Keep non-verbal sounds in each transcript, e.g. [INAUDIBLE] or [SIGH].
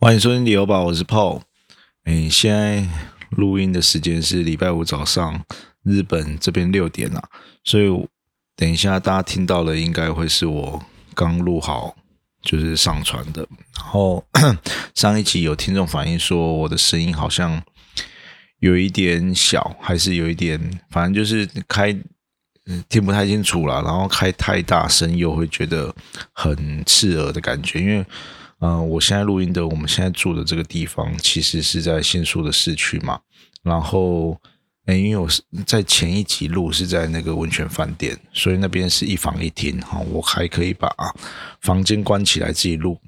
欢迎收听旅游吧，我是 Paul。哎，现在录音的时间是礼拜五早上，日本这边六点了，所以等一下大家听到的应该会是我刚录好，就是上传的。然后 [CLEARS THROAT] 上一集有听众反映说我的声音好像有一点小，还是有一点，反正就是开听不太清楚了，然后开太大声又会觉得很刺耳的感觉，因为。嗯，我现在录音的，我们现在住的这个地方，其实是在新宿的市区嘛。然后，哎，因为我是在前一集录是在那个温泉饭店，所以那边是一房一厅哈，我还可以把房间关起来自己录。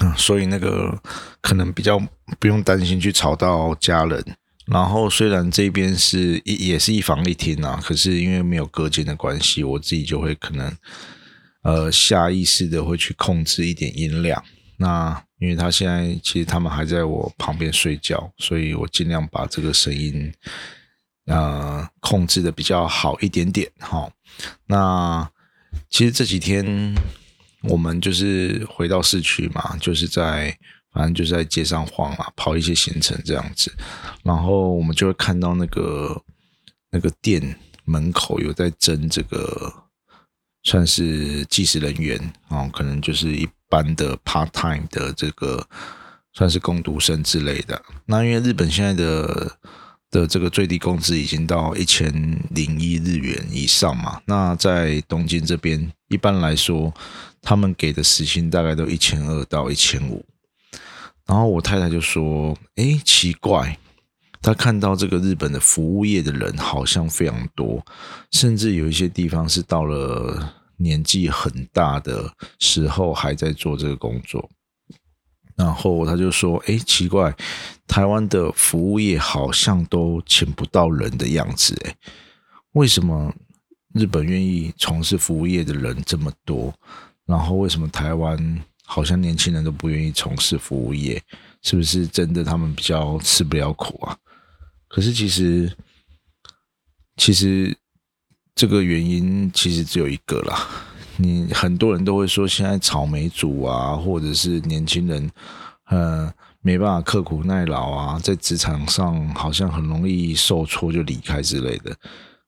嗯，所以那个可能比较不用担心去吵到家人。然后，虽然这边是也也是一房一厅啊，可是因为没有隔间的关系，我自己就会可能。呃，下意识的会去控制一点音量。那因为他现在其实他们还在我旁边睡觉，所以我尽量把这个声音呃控制的比较好一点点。哈，那其实这几天我们就是回到市区嘛，就是在反正就是在街上晃啊，跑一些行程这样子。然后我们就会看到那个那个店门口有在争这个。算是计时人员哦，可能就是一般的 part time 的这个，算是工读生之类的。那因为日本现在的的这个最低工资已经到一千零一日元以上嘛，那在东京这边一般来说，他们给的时薪大概都一千二到一千五。然后我太太就说：“哎，奇怪。”他看到这个日本的服务业的人好像非常多，甚至有一些地方是到了年纪很大的时候还在做这个工作。然后他就说：“哎，奇怪，台湾的服务业好像都请不到人的样子，哎，为什么日本愿意从事服务业的人这么多？然后为什么台湾好像年轻人都不愿意从事服务业？是不是真的他们比较吃不了苦啊？”可是其实，其实这个原因其实只有一个啦。你很多人都会说，现在草莓族啊，或者是年轻人，呃，没办法刻苦耐劳啊，在职场上好像很容易受挫就离开之类的。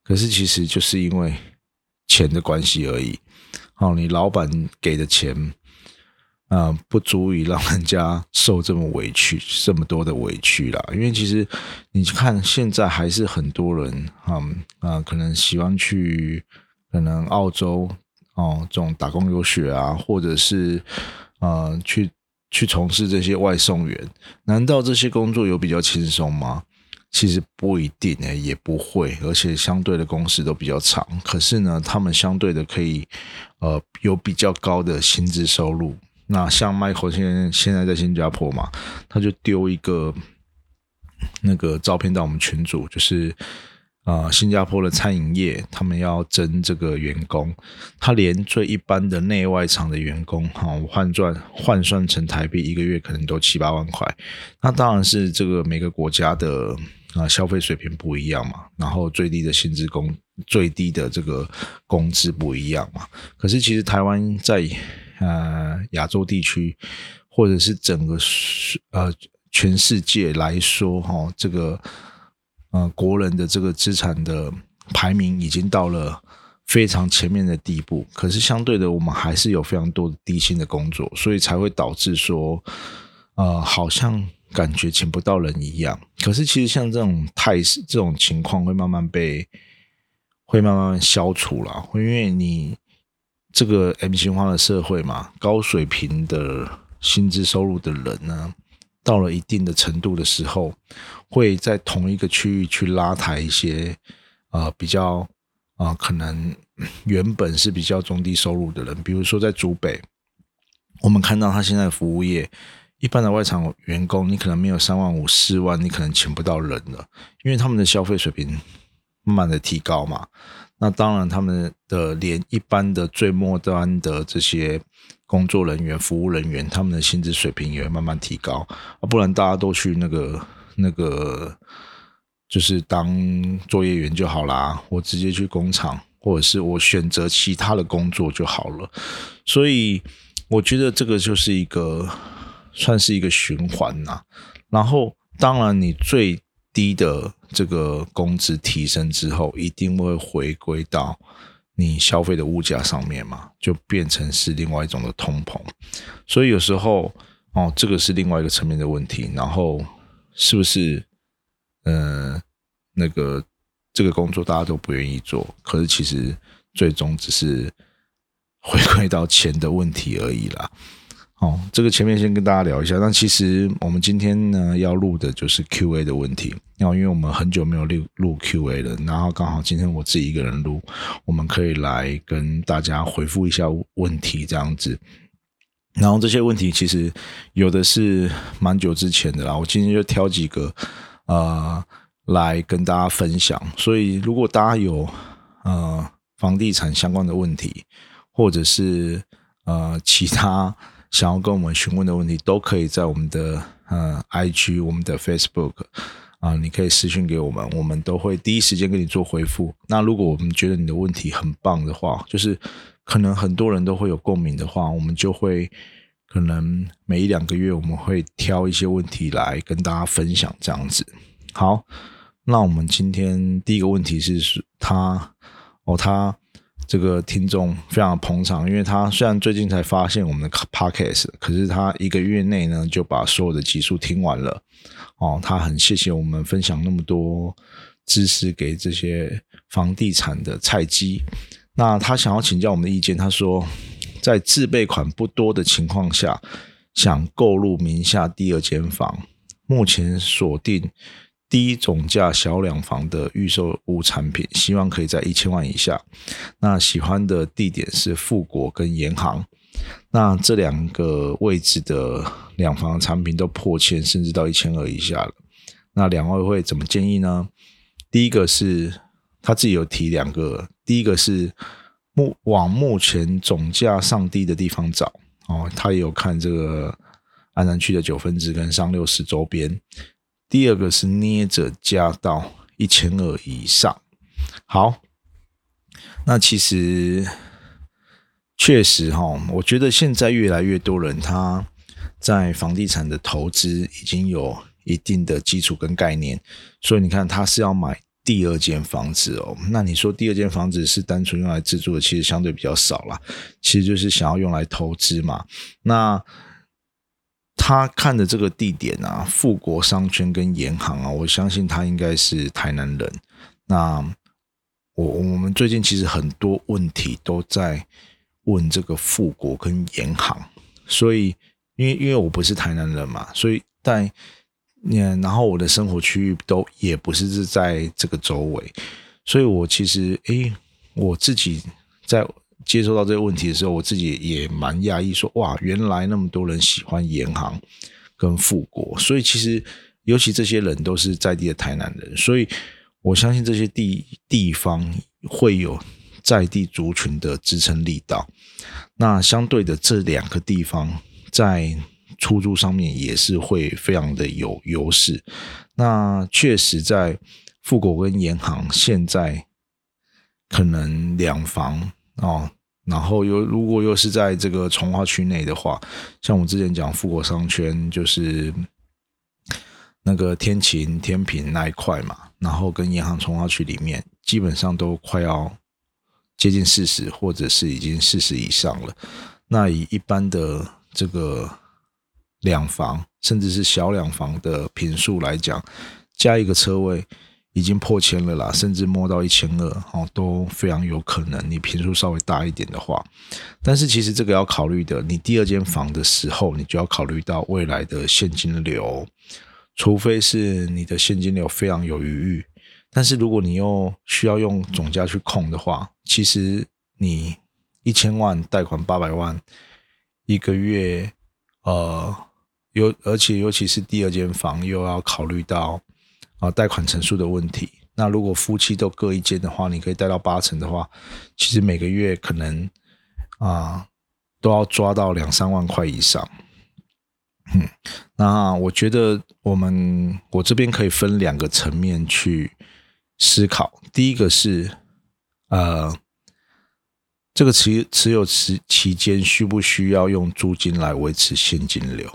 可是其实就是因为钱的关系而已。哦，你老板给的钱。啊，不足以让人家受这么委屈，这么多的委屈啦。因为其实你看，现在还是很多人啊啊，可能喜欢去可能澳洲哦，这种打工游学啊，或者是呃去去从事这些外送员。难道这些工作有比较轻松吗？其实不一定诶，也不会，而且相对的工时都比较长。可是呢，他们相对的可以呃有比较高的薪资收入。那像 Michael 现在现在在新加坡嘛，他就丢一个那个照片到我们群组，就是啊，新加坡的餐饮业他们要争这个员工，他连最一般的内外场的员工哈，换算换算成台币一个月可能都七八万块。那当然是这个每个国家的啊消费水平不一样嘛，然后最低的薪资工最低的这个工资不一样嘛。可是其实台湾在呃，亚洲地区或者是整个呃全世界来说，哈，这个呃国人的这个资产的排名已经到了非常前面的地步。可是相对的，我们还是有非常多的低薪的工作，所以才会导致说，呃，好像感觉请不到人一样。可是其实像这种态势，这种情况会慢慢被会慢慢消除了，因为你。这个 M 型化的社会嘛，高水平的薪资收入的人呢，到了一定的程度的时候，会在同一个区域去拉抬一些啊比较啊可能原本是比较中低收入的人，比如说在竹北，我们看到他现在服务业一般的外场员工，你可能没有三万五四万，你可能请不到人了，因为他们的消费水平慢慢的提高嘛。那当然，他们的连一般的最末端的这些工作人员、服务人员，他们的薪资水平也会慢慢提高啊，不然大家都去那个那个，就是当作业员就好啦，我直接去工厂，或者是我选择其他的工作就好了。所以，我觉得这个就是一个算是一个循环呐。然后，当然你最低的这个工资提升之后，一定会回归到你消费的物价上面嘛，就变成是另外一种的通膨。所以有时候哦，这个是另外一个层面的问题。然后是不是嗯，那个这个工作大家都不愿意做，可是其实最终只是回归到钱的问题而已啦。哦，这个前面先跟大家聊一下。那其实我们今天呢要录的就是 Q&A 的问题。然后因为我们很久没有录录 Q&A 了，然后刚好今天我自己一个人录，我们可以来跟大家回复一下问题这样子。然后这些问题其实有的是蛮久之前的啦，我今天就挑几个呃来跟大家分享。所以如果大家有呃房地产相关的问题，或者是呃其他。想要跟我们询问的问题，都可以在我们的呃 IG、我们的 Facebook 啊，你可以私信给我们，我们都会第一时间给你做回复。那如果我们觉得你的问题很棒的话，就是可能很多人都会有共鸣的话，我们就会可能每一两个月我们会挑一些问题来跟大家分享这样子。好，那我们今天第一个问题是是他哦他。这个听众非常捧场，因为他虽然最近才发现我们的 podcast，可是他一个月内呢就把所有的集数听完了。哦，他很谢谢我们分享那么多知识给这些房地产的菜鸡。那他想要请教我们的意见，他说在自备款不多的情况下，想购入名下第二间房，目前锁定。低总价小两房的预售屋产品，希望可以在一千万以下。那喜欢的地点是富国跟银行。那这两个位置的两房产品都破千，甚至到一千二以下了。那两位会怎么建议呢？第一个是他自己有提两个，第一个是目往目前总价上低的地方找哦，他也有看这个安南区的九分之跟上六十周边。第二个是捏着加到一千二以上，好，那其实确实哈，我觉得现在越来越多人他在房地产的投资已经有一定的基础跟概念，所以你看他是要买第二间房子哦，那你说第二间房子是单纯用来自住的，其实相对比较少啦，其实就是想要用来投资嘛，那。他看的这个地点啊，富国商圈跟银行啊，我相信他应该是台南人。那我我们最近其实很多问题都在问这个富国跟银行，所以因为因为我不是台南人嘛，所以但嗯，然后我的生活区域都也不是是在这个周围，所以我其实诶，我自己在。接收到这个问题的时候，我自己也蛮讶异，说哇，原来那么多人喜欢银行跟富国，所以其实尤其这些人都是在地的台南人，所以我相信这些地地方会有在地族群的支撑力道。那相对的，这两个地方在出租上面也是会非常的有优势。那确实在富国跟银行现在可能两房。哦，然后又如果又是在这个从化区内的话，像我之前讲富国商圈，就是那个天晴、天平那一块嘛，然后跟银行从化区里面，基本上都快要接近四十，或者是已经四十以上了。那以一般的这个两房，甚至是小两房的平数来讲，加一个车位。已经破千了啦，甚至摸到一千二哦，都非常有可能。你平数稍微大一点的话，但是其实这个要考虑的，你第二间房的时候，你就要考虑到未来的现金流，除非是你的现金流非常有余裕。但是如果你又需要用总价去控的话，其实你一千万贷款八百万一个月，呃，尤而且尤其是第二间房又要考虑到。啊，贷款成数的问题。那如果夫妻都各一间的话，你可以贷到八成的话，其实每个月可能啊都要抓到两三万块以上。嗯，那我觉得我们我这边可以分两个层面去思考。第一个是呃，这个持持有期期间需不需要用租金来维持现金流？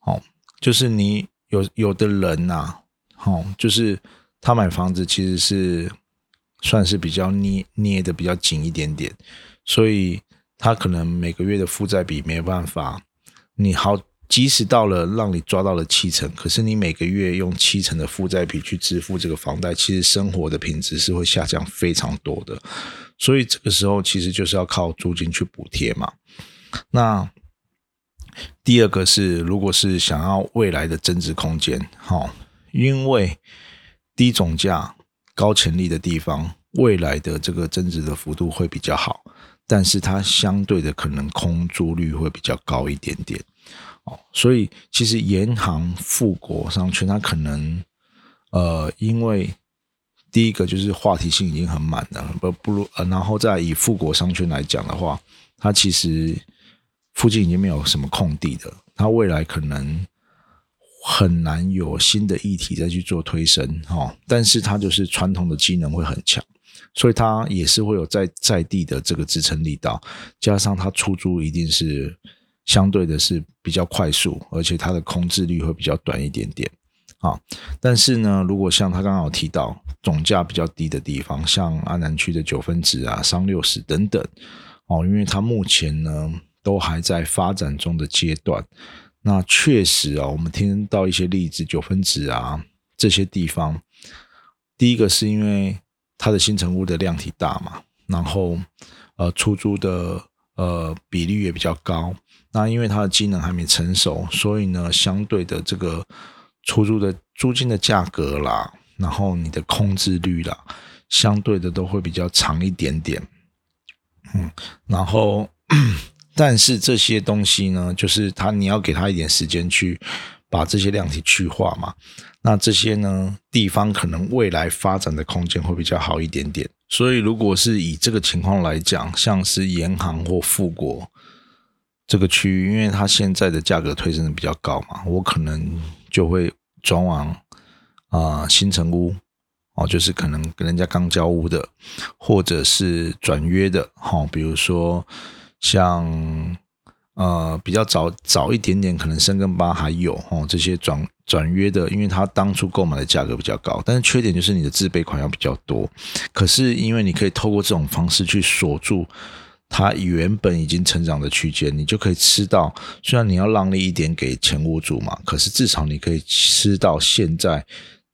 哦就是你有有的人呐，哦，就是他买房子其实是算是比较捏捏的比较紧一点点，所以他可能每个月的负债比没办法，你好。即使到了让你抓到了七成，可是你每个月用七成的负债比去支付这个房贷，其实生活的品质是会下降非常多的。所以这个时候其实就是要靠租金去补贴嘛。那第二个是，如果是想要未来的增值空间，哈，因为低总价、高潜力的地方，未来的这个增值的幅度会比较好，但是它相对的可能空租率会比较高一点点。哦，所以其实银行富国商圈，它可能呃，因为第一个就是话题性已经很满了，不不如呃，然后再以富国商圈来讲的话，它其实附近已经没有什么空地的，它未来可能很难有新的议题再去做推升哈，但是它就是传统的机能会很强，所以它也是会有在在地的这个支撑力道，加上它出租一定是。相对的是比较快速，而且它的空置率会比较短一点点啊。但是呢，如果像他刚刚有提到总价比较低的地方，像安南区的九分子啊、商六十等等哦，因为它目前呢都还在发展中的阶段。那确实啊，我们听到一些例子，九分子啊这些地方，第一个是因为它的新城屋的量体大嘛，然后呃出租的呃比例也比较高。那因为它的机能还没成熟，所以呢，相对的这个出租的租金的价格啦，然后你的空置率啦，相对的都会比较长一点点。嗯，然后但是这些东西呢，就是它你要给它一点时间去把这些量体去化嘛。那这些呢地方可能未来发展的空间会比较好一点点。所以如果是以这个情况来讲，像是银行或富国。这个区域，因为它现在的价格推升的比较高嘛，我可能就会转往啊新城屋哦，就是可能跟人家刚交屋的，或者是转约的哈，比如说像呃比较早早一点点，可能深根八还有哦这些转转约的，因为它当初购买的价格比较高，但是缺点就是你的自备款要比较多，可是因为你可以透过这种方式去锁住。它原本已经成长的区间，你就可以吃到。虽然你要让利一点给前屋主嘛，可是至少你可以吃到现在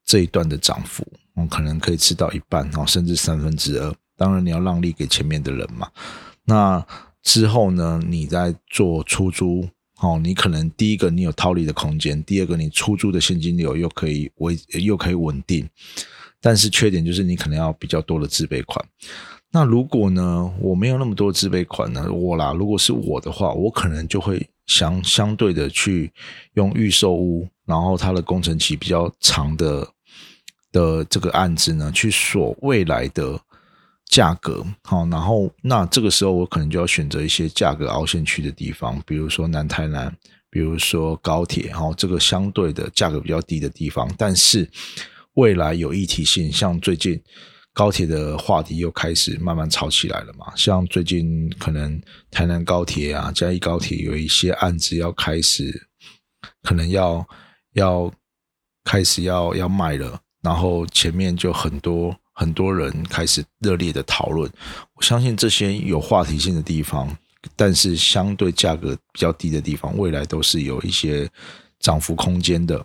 这一段的涨幅。嗯，可能可以吃到一半哦，甚至三分之二。当然你要让利给前面的人嘛。那之后呢，你在做出租哦，你可能第一个你有套利的空间，第二个你出租的现金流又可以维又可以稳定。但是缺点就是你可能要比较多的自备款。那如果呢，我没有那么多自备款呢？我啦，如果是我的话，我可能就会相相对的去用预售屋，然后它的工程期比较长的的这个案子呢，去锁未来的价格。好，然后那这个时候我可能就要选择一些价格凹陷区的地方，比如说南台南，比如说高铁，然后这个相对的价格比较低的地方，但是未来有议题性，像最近。高铁的话题又开始慢慢炒起来了嘛？像最近可能台南高铁啊、嘉义高铁有一些案子要开始，可能要要开始要要卖了，然后前面就很多很多人开始热烈的讨论。我相信这些有话题性的地方，但是相对价格比较低的地方，未来都是有一些涨幅空间的。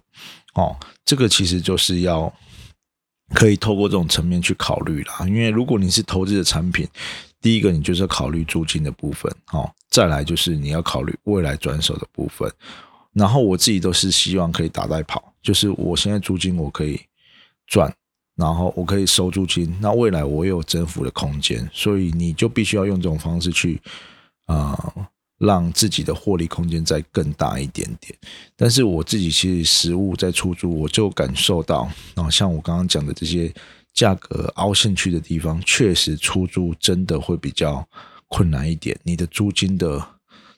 哦，这个其实就是要。可以透过这种层面去考虑啦，因为如果你是投资的产品，第一个你就是要考虑租金的部分，哦，再来就是你要考虑未来转手的部分，然后我自己都是希望可以打带跑，就是我现在租金我可以赚，然后我可以收租金，那未来我有增幅的空间，所以你就必须要用这种方式去啊。让自己的获利空间再更大一点点，但是我自己其实实物在出租，我就感受到啊，像我刚刚讲的这些价格凹陷区的地方，确实出租真的会比较困难一点。你的租金的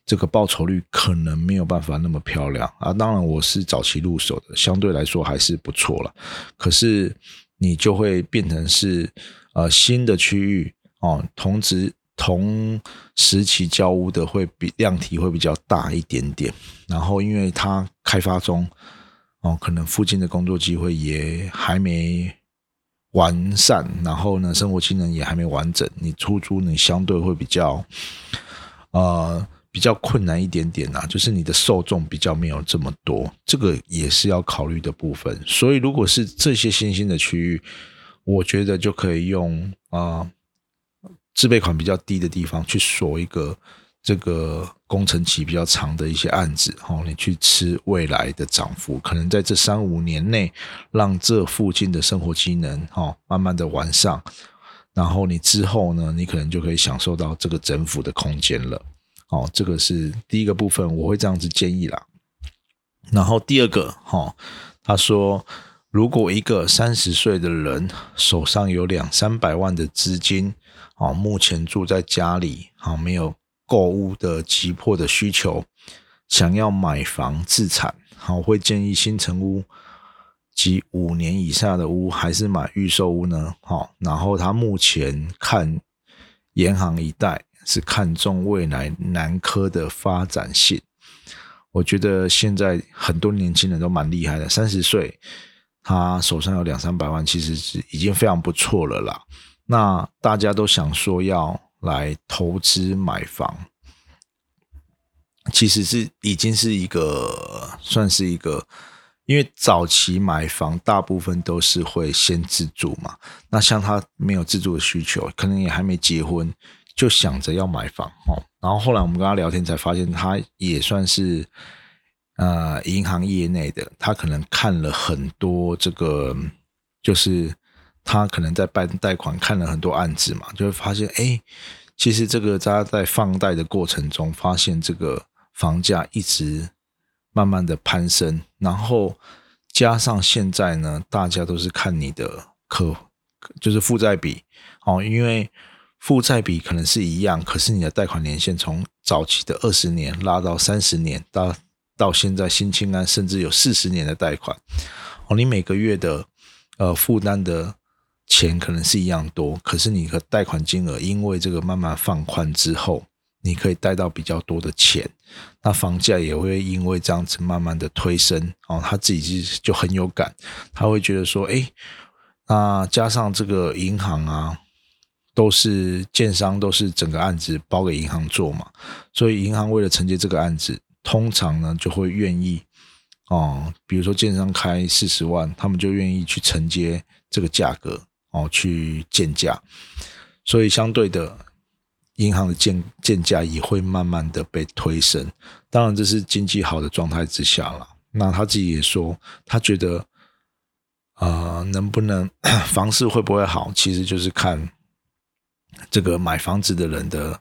这个报酬率可能没有办法那么漂亮啊。当然，我是早期入手的，相对来说还是不错了。可是你就会变成是呃新的区域哦，同值。同时期交屋的会比量体会比较大一点点，然后因为它开发中，哦，可能附近的工作机会也还没完善，然后呢，生活机能也还没完整，你出租你相对会比较，呃，比较困难一点点呐，就是你的受众比较没有这么多，这个也是要考虑的部分。所以如果是这些新兴的区域，我觉得就可以用啊。自备款比较低的地方去锁一个这个工程期比较长的一些案子，哦，你去吃未来的涨幅，可能在这三五年内让这附近的生活机能，哦，慢慢的完善，然后你之后呢，你可能就可以享受到这个增幅的空间了，哦，这个是第一个部分，我会这样子建议啦。然后第二个，哈，他说，如果一个三十岁的人手上有两三百万的资金，哦，目前住在家里，好没有购物的急迫的需求，想要买房自产，好会建议新城屋及五年以下的屋，还是买预售屋呢？好，然后他目前看银行一带是看中未来南科的发展性，我觉得现在很多年轻人都蛮厉害的，三十岁他手上有两三百万，其实是已经非常不错了啦。那大家都想说要来投资买房，其实是已经是一个算是一个，因为早期买房大部分都是会先自住嘛。那像他没有自住的需求，可能也还没结婚，就想着要买房哦。然后后来我们跟他聊天才发现，他也算是呃银行业内的，他可能看了很多这个就是。他可能在办贷款看了很多案子嘛，就会发现，哎，其实这个他在放贷的过程中，发现这个房价一直慢慢的攀升，然后加上现在呢，大家都是看你的可就是负债比哦，因为负债比可能是一样，可是你的贷款年限从早期的二十年拉到三十年，到到现在新青安甚至有四十年的贷款哦，你每个月的呃负担的。钱可能是一样多，可是你的贷款金额因为这个慢慢放宽之后，你可以贷到比较多的钱，那房价也会因为这样子慢慢的推升哦，他自己就就很有感，他会觉得说，哎，那加上这个银行啊，都是建商都是整个案子包给银行做嘛，所以银行为了承接这个案子，通常呢就会愿意哦，比如说建商开四十万，他们就愿意去承接这个价格。哦，去建价，所以相对的，银行的建建价也会慢慢的被推升。当然，这是经济好的状态之下了。那他自己也说，他觉得，呃，能不能 [COUGHS] 房市会不会好，其实就是看这个买房子的人的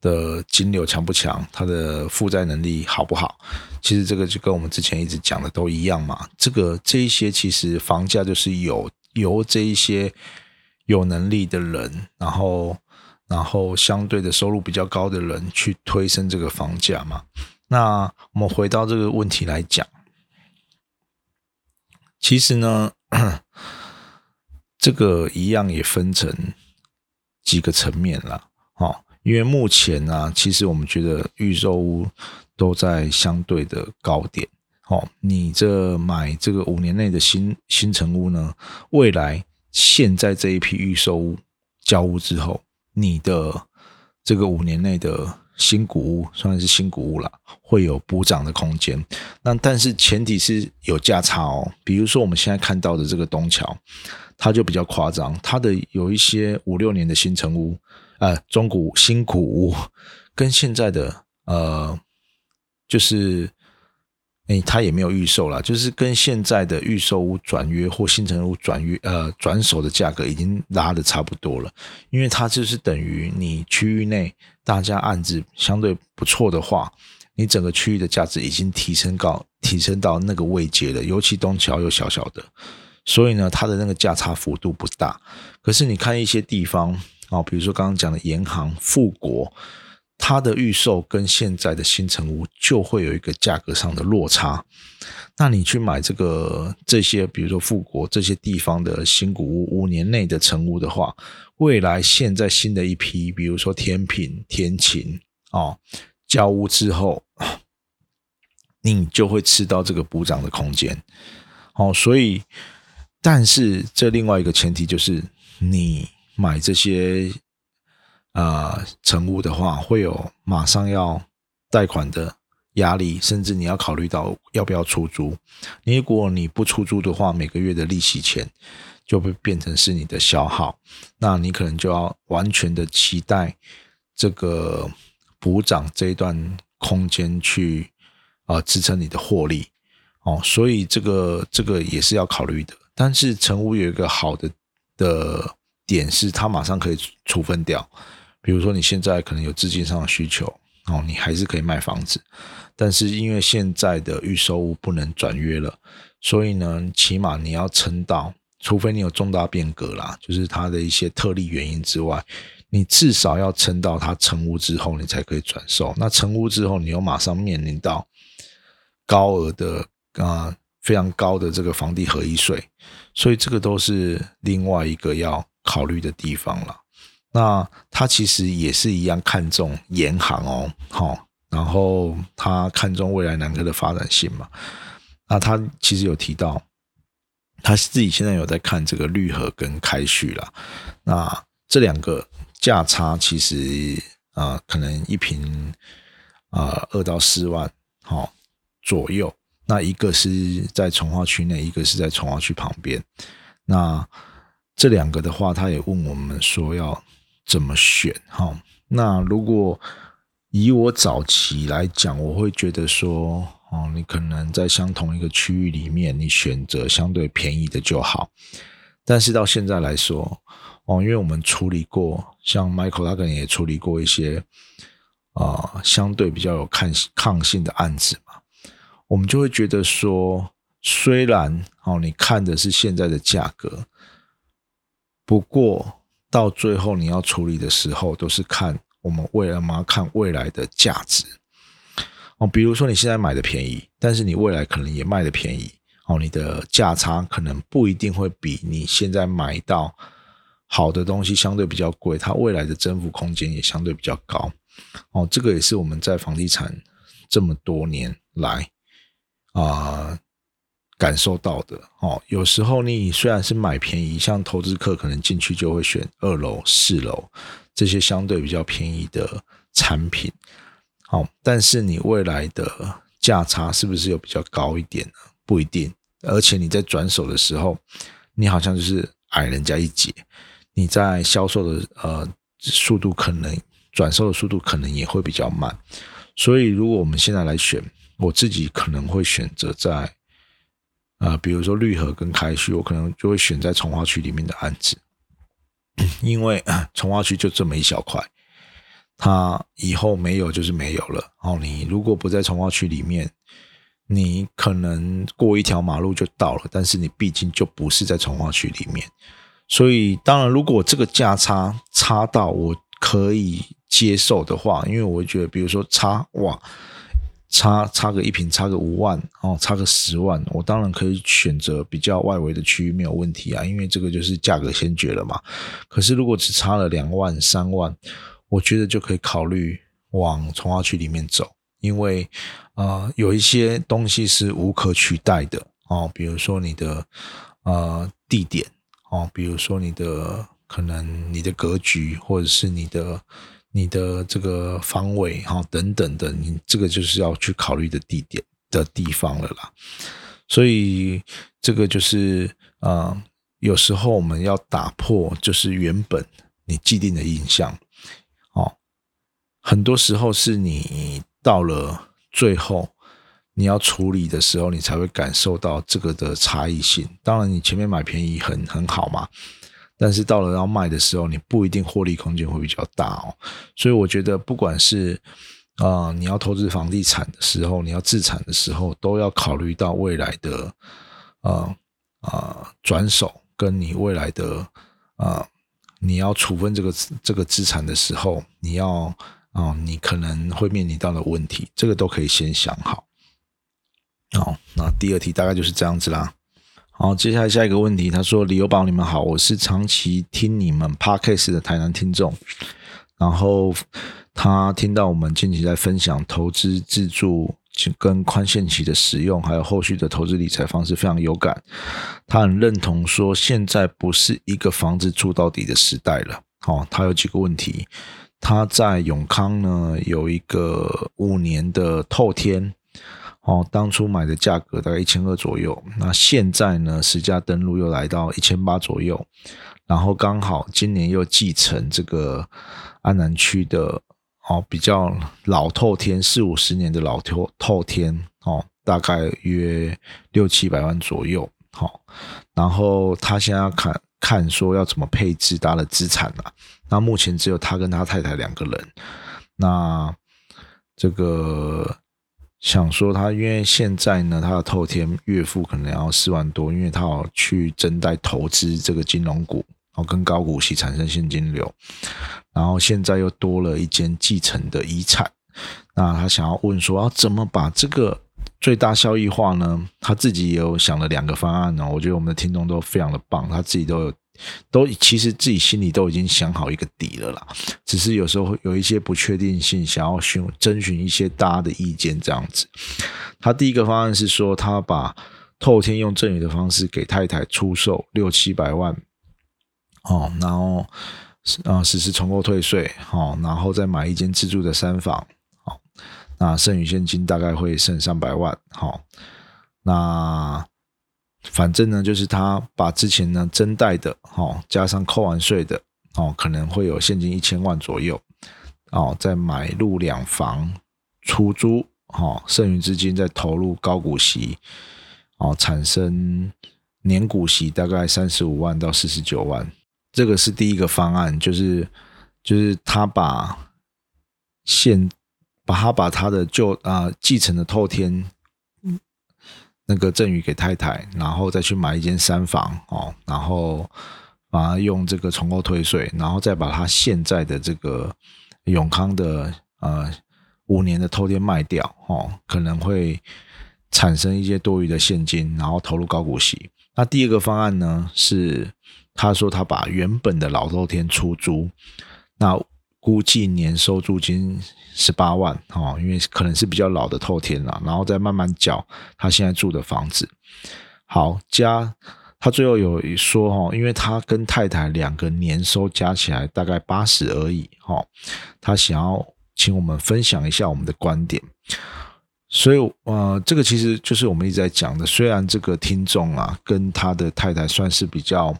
的金流强不强，他的负债能力好不好。其实这个就跟我们之前一直讲的都一样嘛。这个这一些其实房价就是有。由这一些有能力的人，然后然后相对的收入比较高的人去推升这个房价嘛。那我们回到这个问题来讲，其实呢，[COUGHS] 这个一样也分成几个层面了。哦，因为目前呢，其实我们觉得预售屋都在相对的高点。哦，你这买这个五年内的新新城屋呢？未来现在这一批预售屋交屋之后，你的这个五年内的新古屋算是新古屋了，会有补涨的空间。那但是前提是有价差哦。比如说我们现在看到的这个东桥，它就比较夸张，它的有一些五六年的新城屋，呃，中古新古屋，跟现在的呃，就是。哎，它也没有预售了，就是跟现在的预售屋转约或新城屋转约呃转手的价格已经拉的差不多了，因为它就是等于你区域内大家案子相对不错的话，你整个区域的价值已经提升到提升到那个位阶了，尤其东桥又小小的，所以呢，它的那个价差幅度不大。可是你看一些地方啊，比如说刚刚讲的盐行富国。它的预售跟现在的新城屋就会有一个价格上的落差。那你去买这个这些，比如说富国这些地方的新古屋，五年内的成屋的话，未来现在新的一批，比如说天品、天晴哦，交屋之后，你就会吃到这个补涨的空间。哦，所以，但是这另外一个前提就是，你买这些啊成屋的话，会有马上要贷款的。压力，甚至你要考虑到要不要出租。如果你不出租的话，每个月的利息钱就会变成是你的消耗，那你可能就要完全的期待这个补涨这一段空间去啊支撑你的获利哦。所以这个这个也是要考虑的。但是成屋有一个好的的点是，它马上可以处分掉。比如说你现在可能有资金上的需求哦，你还是可以卖房子。但是因为现在的预售屋不能转约了，所以呢，起码你要撑到，除非你有重大变革啦，就是它的一些特例原因之外，你至少要撑到它成屋之后，你才可以转售。那成屋之后，你又马上面临到高额的啊非常高的这个房地合一税，所以这个都是另外一个要考虑的地方了。那他其实也是一样看重银行哦，好。然后他看中未来南科的发展性嘛？那他其实有提到，他自己现在有在看这个绿河跟开旭了。那这两个价差其实啊，可能一平啊二到四万好左右。那一个是在从化区内，一个是在从化区旁边。那这两个的话，他也问我们说要怎么选哈？那如果以我早期来讲，我会觉得说，哦，你可能在相同一个区域里面，你选择相对便宜的就好。但是到现在来说，哦，因为我们处理过，像 Michael 他可能也处理过一些，啊，相对比较有抗抗性的案子嘛，我们就会觉得说，虽然哦，你看的是现在的价格，不过到最后你要处理的时候，都是看。我们为了嘛看未来的价值哦，比如说你现在买的便宜，但是你未来可能也卖的便宜哦，你的价差可能不一定会比你现在买到好的东西相对比较贵，它未来的增幅空间也相对比较高哦。这个也是我们在房地产这么多年来啊感受到的哦。有时候你虽然是买便宜，像投资客可能进去就会选二楼、四楼。这些相对比较便宜的产品，好，但是你未来的价差是不是有比较高一点呢？不一定，而且你在转手的时候，你好像就是矮人家一截，你在销售的呃速度可能转售的速度可能也会比较慢，所以如果我们现在来选，我自己可能会选择在啊，比如说绿河跟开区，我可能就会选在从化区里面的案子。[COUGHS] 因为从化区就这么一小块，它以后没有就是没有了。哦，你如果不在从化区里面，你可能过一条马路就到了，但是你毕竟就不是在从化区里面。所以，当然，如果这个价差差到我可以接受的话，因为我觉得，比如说差哇。差差个一瓶，差个五万哦，差个十万，我当然可以选择比较外围的区域，没有问题啊，因为这个就是价格先决了嘛。可是如果只差了两万、三万，我觉得就可以考虑往从化区里面走，因为啊，有一些东西是无可取代的哦，比如说你的呃地点哦，比如说你的可能你的格局，或者是你的。你的这个方位哈等等的，你这个就是要去考虑的地点的地方了啦。所以这个就是啊，有时候我们要打破就是原本你既定的印象哦。很多时候是你到了最后你要处理的时候，你才会感受到这个的差异性。当然，你前面买便宜很很好嘛。但是到了要卖的时候，你不一定获利空间会比较大哦。所以我觉得，不管是啊，你要投资房地产的时候，你要自产的时候，都要考虑到未来的啊啊转手，跟你未来的啊，你要处分这个这个资产的时候，你要啊，你可能会面临到的问题，这个都可以先想好。哦，那第二题大概就是这样子啦。好，接下来下一个问题，他说：“李友宝，你们好，我是长期听你们 podcast 的台南听众，然后他听到我们近期在分享投资自助跟宽限期的使用，还有后续的投资理财方式，非常有感。他很认同说，现在不是一个房子住到底的时代了。哦，他有几个问题，他在永康呢有一个五年的透天。”哦，当初买的价格大概一千二左右，那现在呢，实价登录又来到一千八左右，然后刚好今年又继承这个安南区的哦比较老透天四五十年的老透透天哦，大概约六七百万左右，好，然后他现在要看看说要怎么配置他的资产啊，那目前只有他跟他太太两个人，那这个。想说他，因为现在呢，他的透天月付可能要四万多，因为他要去增贷投资这个金融股，然后，跟高股息产生现金流，然后现在又多了一间继承的遗产，那他想要问说，要怎么把这个最大效益化呢？他自己也有想了两个方案呢，我觉得我们的听众都非常的棒，他自己都有。都其实自己心里都已经想好一个底了啦，只是有时候有一些不确定性，想要询征询一些大家的意见这样子。他第一个方案是说，他把透天用赠与的方式给太太出售六七百万，哦，然后啊实施重购退税，哦，然后再买一间自住的三房，好，那剩余现金大概会剩三百万，好，那。反正呢，就是他把之前呢增贷的，哦，加上扣完税的，哦，可能会有现金一千万左右，哦，再买入两房出租，哦，剩余资金再投入高股息，哦，产生年股息大概三十五万到四十九万，这个是第一个方案，就是就是他把现把他把他的旧啊继承的透天。那个赠与给太太，然后再去买一间三房哦，然后把它用这个重购退税，然后再把它现在的这个永康的呃五年的透天卖掉哦，可能会产生一些多余的现金，然后投入高股息。那第二个方案呢是，他说他把原本的老透天出租，那。估计年收租金十八万，哦，因为可能是比较老的透天了，然后再慢慢缴他现在住的房子。好，加他最后有一说，哈，因为他跟太太两个年收加起来大概八十而已，哈，他想要请我们分享一下我们的观点。所以，呃，这个其实就是我们一直在讲的，虽然这个听众啊跟他的太太算是比较，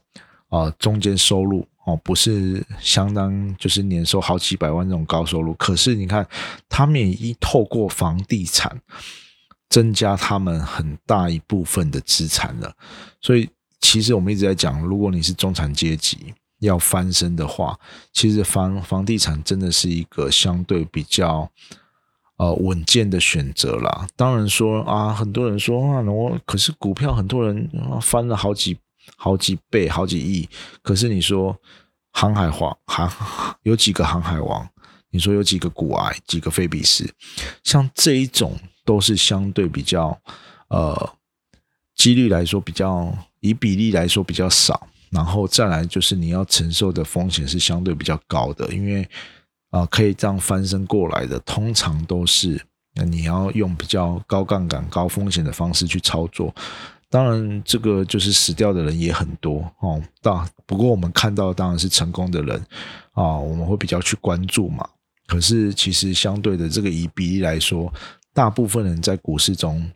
呃，中间收入。哦，不是相当就是年收好几百万这种高收入，可是你看，他们也一透过房地产增加他们很大一部分的资产了。所以，其实我们一直在讲，如果你是中产阶级要翻身的话，其实房房地产真的是一个相对比较呃稳健的选择啦。当然说啊，很多人说啊，我可是股票很多人翻了好几。好几倍，好几亿。可是你说航海王，航 [LAUGHS] 有几个航海王？你说有几个股癌，几个菲比斯？像这一种都是相对比较，呃，几率来说比较，以比例来说比较少。然后再来就是你要承受的风险是相对比较高的，因为啊，可以这样翻身过来的，通常都是你要用比较高杠杆、高风险的方式去操作。当然，这个就是死掉的人也很多哦。但不过我们看到当然是成功的人啊，我们会比较去关注嘛。可是其实相对的，这个以比例来说，大部分人在股市中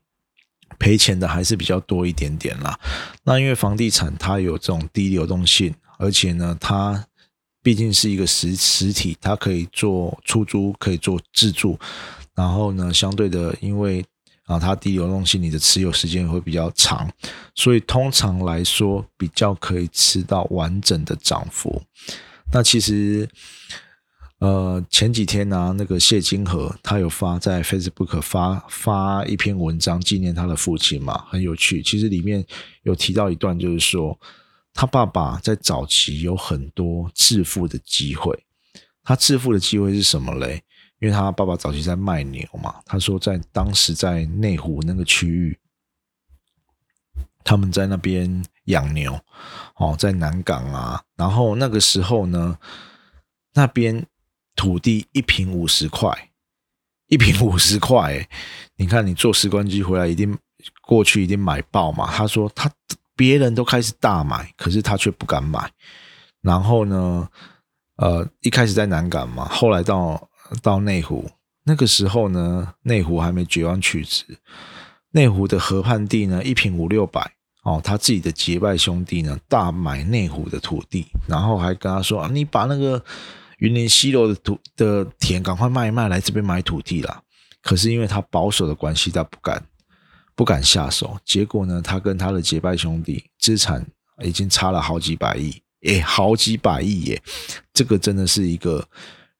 赔钱的还是比较多一点点啦。那因为房地产它有这种低流动性，而且呢，它毕竟是一个实实体，它可以做出租，可以做自住。然后呢，相对的，因为啊，它低流动性，你的持有时间会比较长，所以通常来说比较可以吃到完整的涨幅。那其实，呃，前几天呢，那个谢金河他有发在 Facebook 发发一篇文章纪念他的父亲嘛，很有趣。其实里面有提到一段，就是说他爸爸在早期有很多致富的机会。他致富的机会是什么嘞？因为他爸爸早期在卖牛嘛，他说在当时在内湖那个区域，他们在那边养牛，哦，在南港啊，然后那个时候呢，那边土地一平五十块，一平五十块，你看你坐时光机回来一定过去一定买爆嘛。他说他别人都开始大买，可是他却不敢买。然后呢，呃，一开始在南港嘛，后来到到内湖，那个时候呢，内湖还没绝湾取直，内湖的河畔地呢，一平五六百哦，他自己的结拜兄弟呢，大买内湖的土地，然后还跟他说啊，你把那个云林西楼的土的田赶快卖一卖，来这边买土地啦。可是因为他保守的关系，他不敢不敢下手，结果呢，他跟他的结拜兄弟资产已经差了好几百亿。哎，好几百亿耶！这个真的是一个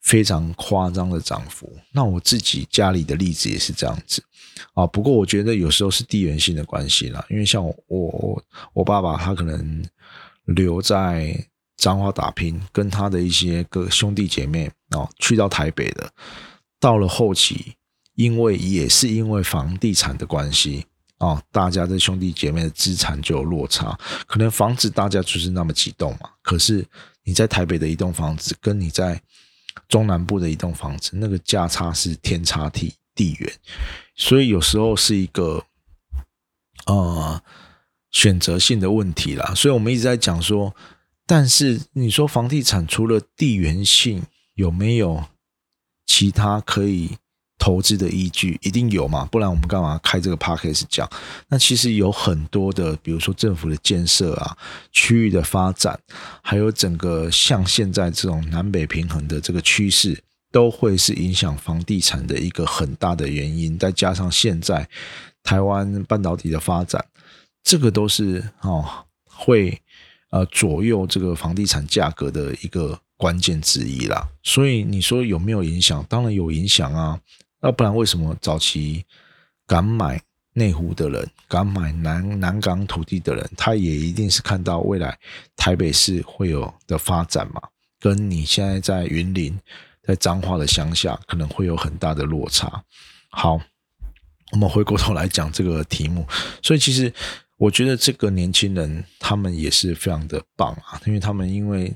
非常夸张的涨幅。那我自己家里的例子也是这样子啊。不过我觉得有时候是地缘性的关系啦，因为像我我我爸爸他可能留在彰化打拼，跟他的一些个兄弟姐妹哦，去到台北的，到了后期，因为也是因为房地产的关系。哦，大家的兄弟姐妹的资产就有落差，可能房子大家就是那么几栋嘛，可是你在台北的一栋房子，跟你在中南部的一栋房子，那个价差是天差地地远，所以有时候是一个呃选择性的问题啦。所以我们一直在讲说，但是你说房地产除了地缘性，有没有其他可以？投资的依据一定有嘛，不然我们干嘛开这个 p a c k a g e 讲？那其实有很多的，比如说政府的建设啊，区域的发展，还有整个像现在这种南北平衡的这个趋势，都会是影响房地产的一个很大的原因。再加上现在台湾半导体的发展，这个都是哦会呃左右这个房地产价格的一个关键之一啦。所以你说有没有影响？当然有影响啊。那不然，为什么早期敢买内湖的人，敢买南南港土地的人，他也一定是看到未来台北市会有的发展嘛？跟你现在在云林、在彰化的乡下，可能会有很大的落差。好，我们回过头来讲这个题目。所以，其实我觉得这个年轻人他们也是非常的棒啊，因为他们因为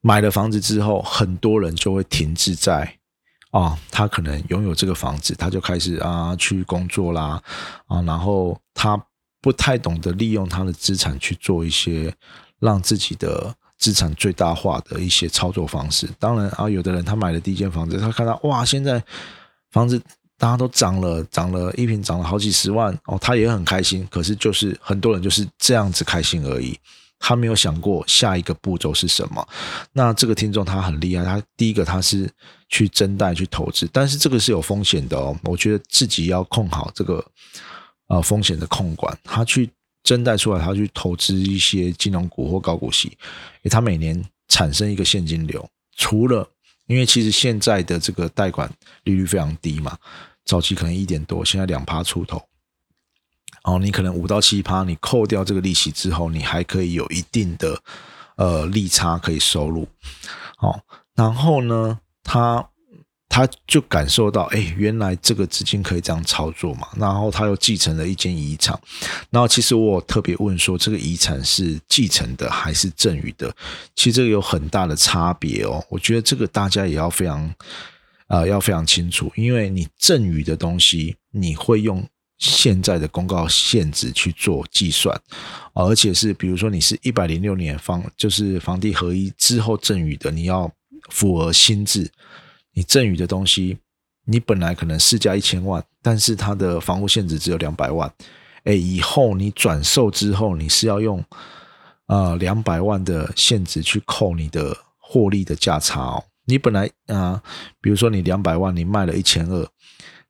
买了房子之后，很多人就会停滞在。啊，他可能拥有这个房子，他就开始啊去工作啦，啊，然后他不太懂得利用他的资产去做一些让自己的资产最大化的一些操作方式。当然啊，有的人他买了第一间房子，他看到哇，现在房子大家都涨了，涨了一平涨了好几十万哦，他也很开心。可是就是很多人就是这样子开心而已。他没有想过下一个步骤是什么。那这个听众他很厉害，他第一个他是去增贷去投资，但是这个是有风险的哦。我觉得自己要控好这个呃风险的控管。他去增贷出来，他去投资一些金融股或高股息，诶，他每年产生一个现金流。除了因为其实现在的这个贷款利率非常低嘛，早期可能一点多，现在两趴出头。哦，你可能五到七趴，你扣掉这个利息之后，你还可以有一定的呃利差可以收入。哦，然后呢，他他就感受到，哎，原来这个资金可以这样操作嘛。然后他又继承了一间遗产。然后其实我特别问说，这个遗产是继承的还是赠与的？其实这个有很大的差别哦。我觉得这个大家也要非常呃要非常清楚，因为你赠与的东西，你会用。现在的公告限制去做计算，而且是比如说你是一百零六年房就是房地合一之后赠与的，你要符合新制，你赠与的东西，你本来可能市价一千万，但是它的房屋限值只有两百万，哎，以后你转售之后，你是要用呃两百万的限值去扣你的获利的价差哦。你本来啊，比如说你两百万，你卖了一千二，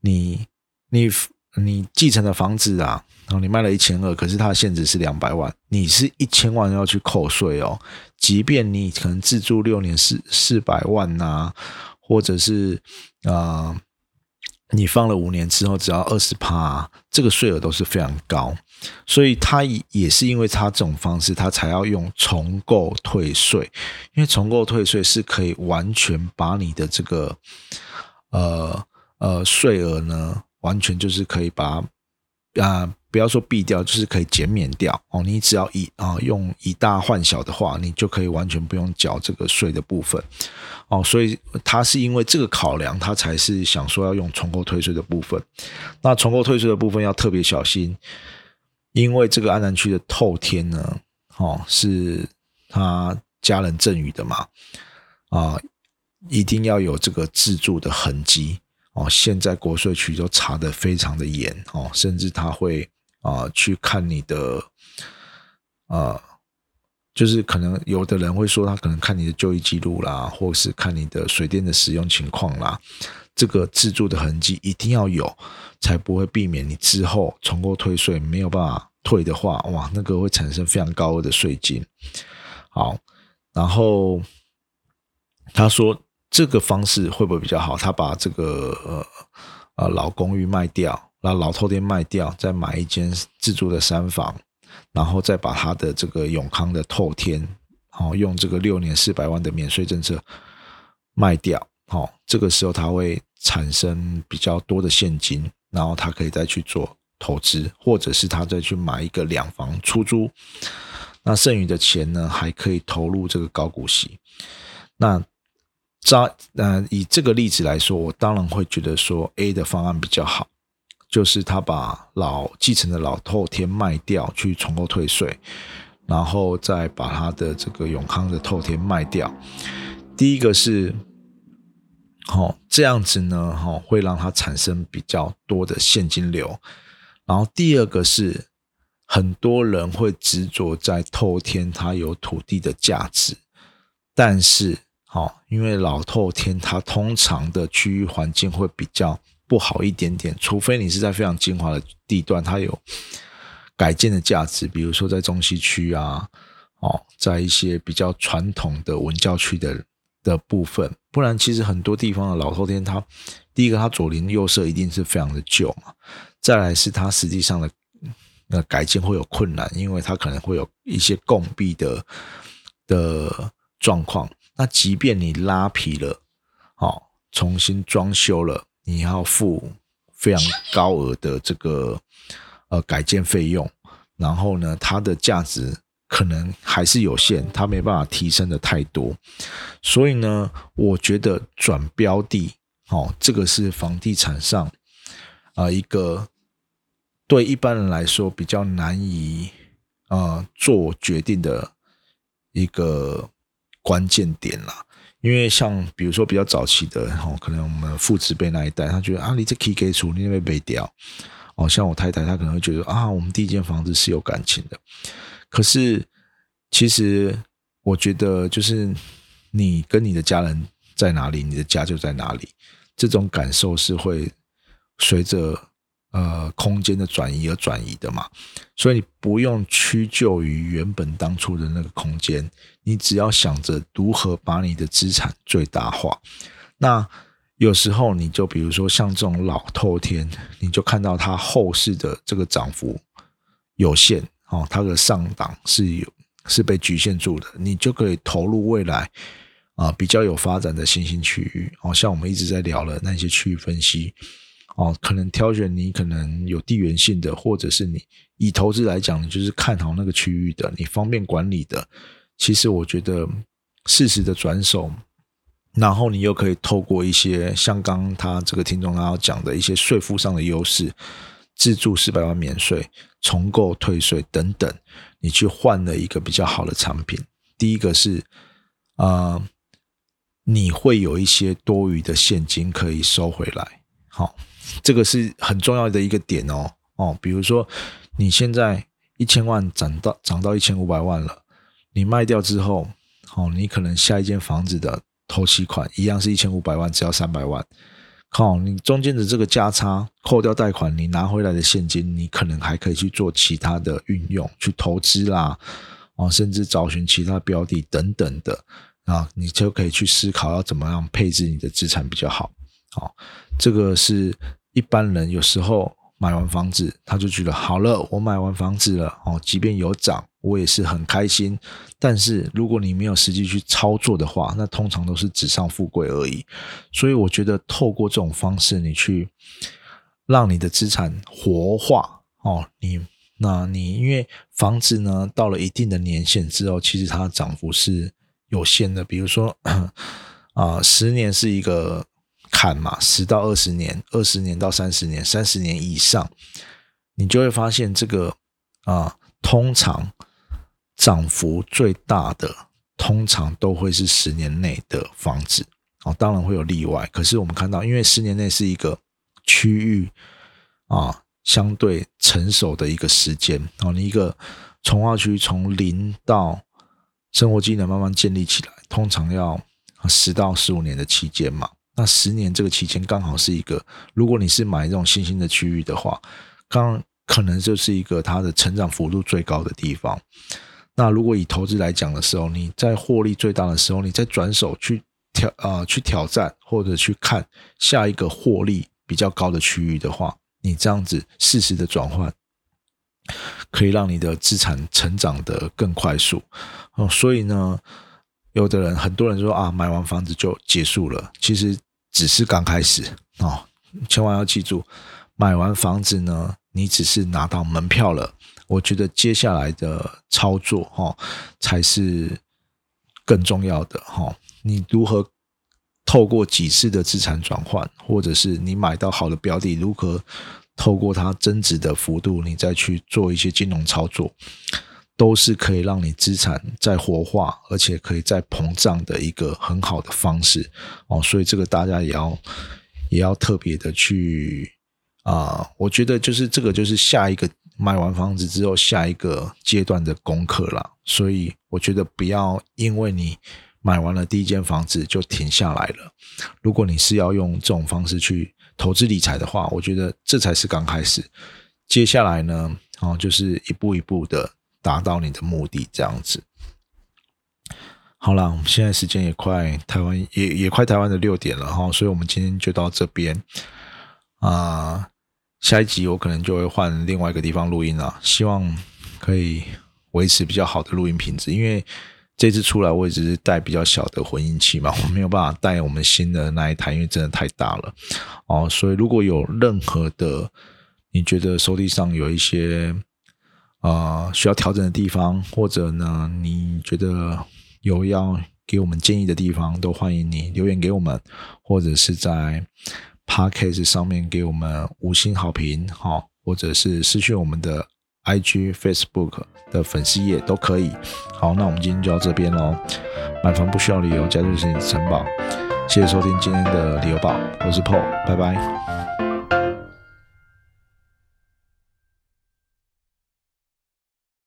你你。你继承的房子啊，然后你卖了一千二，可是它的限值是两百万，你是一千万要去扣税哦。即便你可能自住六年四四百万呐，或者是啊你放了五年之后，只要二十趴，这个税额都是非常高，所以他也是因为他这种方式，他才要用重购退税，因为重购退税是可以完全把你的这个呃呃税额呢，完全就是可以把啊。不要说避掉，就是可以减免掉哦。你只要以啊用以大换小的话，你就可以完全不用缴这个税的部分哦。所以他是因为这个考量，他才是想说要用重购退税的部分。那重购退税的部分要特别小心，因为这个安南区的透天呢，哦是他家人赠予的嘛啊，一定要有这个自住的痕迹哦。现在国税局都查的非常的严哦，甚至他会。啊，去看你的，啊，就是可能有的人会说，他可能看你的就医记录啦，或是看你的水电的使用情况啦，这个自住的痕迹一定要有，才不会避免你之后重购退税没有办法退的话，哇，那个会产生非常高额的税金。好，然后他说这个方式会不会比较好？他把这个呃呃老公寓卖掉。那老透天卖掉，再买一间自住的三房，然后再把他的这个永康的透天，哦用这个六年四百万的免税政策卖掉，好，这个时候他会产生比较多的现金，然后他可以再去做投资，或者是他再去买一个两房出租，那剩余的钱呢，还可以投入这个高股息。那扎呃以这个例子来说，我当然会觉得说 A 的方案比较好。就是他把老继承的老透天卖掉去重购退税，然后再把他的这个永康的透天卖掉。第一个是，好这样子呢，哈会让他产生比较多的现金流。然后第二个是，很多人会执着在透天它有土地的价值，但是，好因为老透天它通常的区域环境会比较。不好一点点，除非你是在非常精华的地段，它有改建的价值，比如说在中西区啊，哦，在一些比较传统的文教区的的部分，不然其实很多地方的老透天，它第一个它左邻右舍一定是非常的旧嘛，再来是它实际上的那改建会有困难，因为它可能会有一些共壁的的状况，那即便你拉皮了，哦，重新装修了。你要付非常高额的这个呃改建费用，然后呢，它的价值可能还是有限，它没办法提升的太多，所以呢，我觉得转标的哦，这个是房地产上啊一个对一般人来说比较难以啊做决定的一个关键点啦。因为像比如说比较早期的哦，可能我们父子辈那一代，他觉得啊，你这 K 给出你那边被掉哦。像我太太，她可能会觉得啊，我们第一间房子是有感情的。可是其实我觉得，就是你跟你的家人在哪里，你的家就在哪里，这种感受是会随着。呃，空间的转移而转移的嘛，所以你不用屈就于原本当初的那个空间，你只要想着如何把你的资产最大化。那有时候你就比如说像这种老透天，你就看到它后市的这个涨幅有限哦，它的上档是有是被局限住的，你就可以投入未来啊比较有发展的新兴区域。哦，像我们一直在聊的那些区域分析。哦，可能挑选你可能有地缘性的，或者是你以投资来讲，你就是看好那个区域的，你方便管理的。其实我觉得适时的转手，然后你又可以透过一些像刚他这个听众他要讲的一些税负上的优势，自住四百万免税、重购退税等等，你去换了一个比较好的产品。第一个是啊，你会有一些多余的现金可以收回来。好。这个是很重要的一个点哦。哦，比如说你现在一千万涨到涨到一千五百万了，你卖掉之后，哦，你可能下一间房子的头期款一样是一千五百万，只要三百万，靠你中间的这个价差，扣掉贷款，你拿回来的现金，你可能还可以去做其他的运用，去投资啦，哦，甚至找寻其他标的等等的啊，你就可以去思考要怎么样配置你的资产比较好，好，这个是。一般人有时候买完房子，他就觉得好了，我买完房子了哦，即便有涨，我也是很开心。但是如果你没有实际去操作的话，那通常都是纸上富贵而已。所以我觉得透过这种方式，你去让你的资产活化哦，你那你因为房子呢到了一定的年限之后，其实它的涨幅是有限的。比如说 [CLEARS THROAT] 啊，十年是一个。看嘛，十到二十年，二十年到三十年，三十年以上，你就会发现这个啊，通常涨幅最大的，通常都会是十年内的房子哦，当然会有例外。可是我们看到，因为十年内是一个区域啊，相对成熟的一个时间哦，你一个从化区从零到生活机能慢慢建立起来，通常要十到十五年的期间嘛。那十年这个期间刚好是一个，如果你是买这种新兴的区域的话，刚可能就是一个它的成长幅度最高的地方。那如果以投资来讲的时候，你在获利最大的时候，你再转手去挑啊去挑战或者去看下一个获利比较高的区域的话，你这样子适时的转换，可以让你的资产成长的更快速哦。所以呢。有的人，很多人说啊，买完房子就结束了，其实只是刚开始哦。千万要记住，买完房子呢，你只是拿到门票了。我觉得接下来的操作哈，才是更重要的哈。你如何透过几次的资产转换，或者是你买到好的标的，如何透过它增值的幅度，你再去做一些金融操作。都是可以让你资产再活化，而且可以再膨胀的一个很好的方式。哦，所以这个大家也要也要特别的去啊，我觉得就是这个就是下一个买完房子之后下一个阶段的功课了，所以我觉得不要因为你买完了第一间房子就停下来了，如果你是要用这种方式去投资理财的话，我觉得这才是刚开始，接下来呢，哦，就是一步一步的。达到你的目的，这样子。好了，我们现在时间也快台湾也也快台湾的六点了哈，所以我们今天就到这边啊。下一集我可能就会换另外一个地方录音了，希望可以维持比较好的录音品质。因为这次出来我也只是带比较小的混音器嘛，[LAUGHS] 我没有办法带我们新的那一台，因为真的太大了哦。所以如果有任何的你觉得收地上有一些。呃，需要调整的地方，或者呢，你觉得有要给我们建议的地方，都欢迎你留言给我们，或者是在 Podcast 上面给我们五星好评，哈，或者是私讯我们的 IG、Facebook 的粉丝页都可以。好，那我们今天就到这边喽。买房不需要理由，家就是你的城堡。谢谢收听今天的理由报，我是 Paul，拜拜。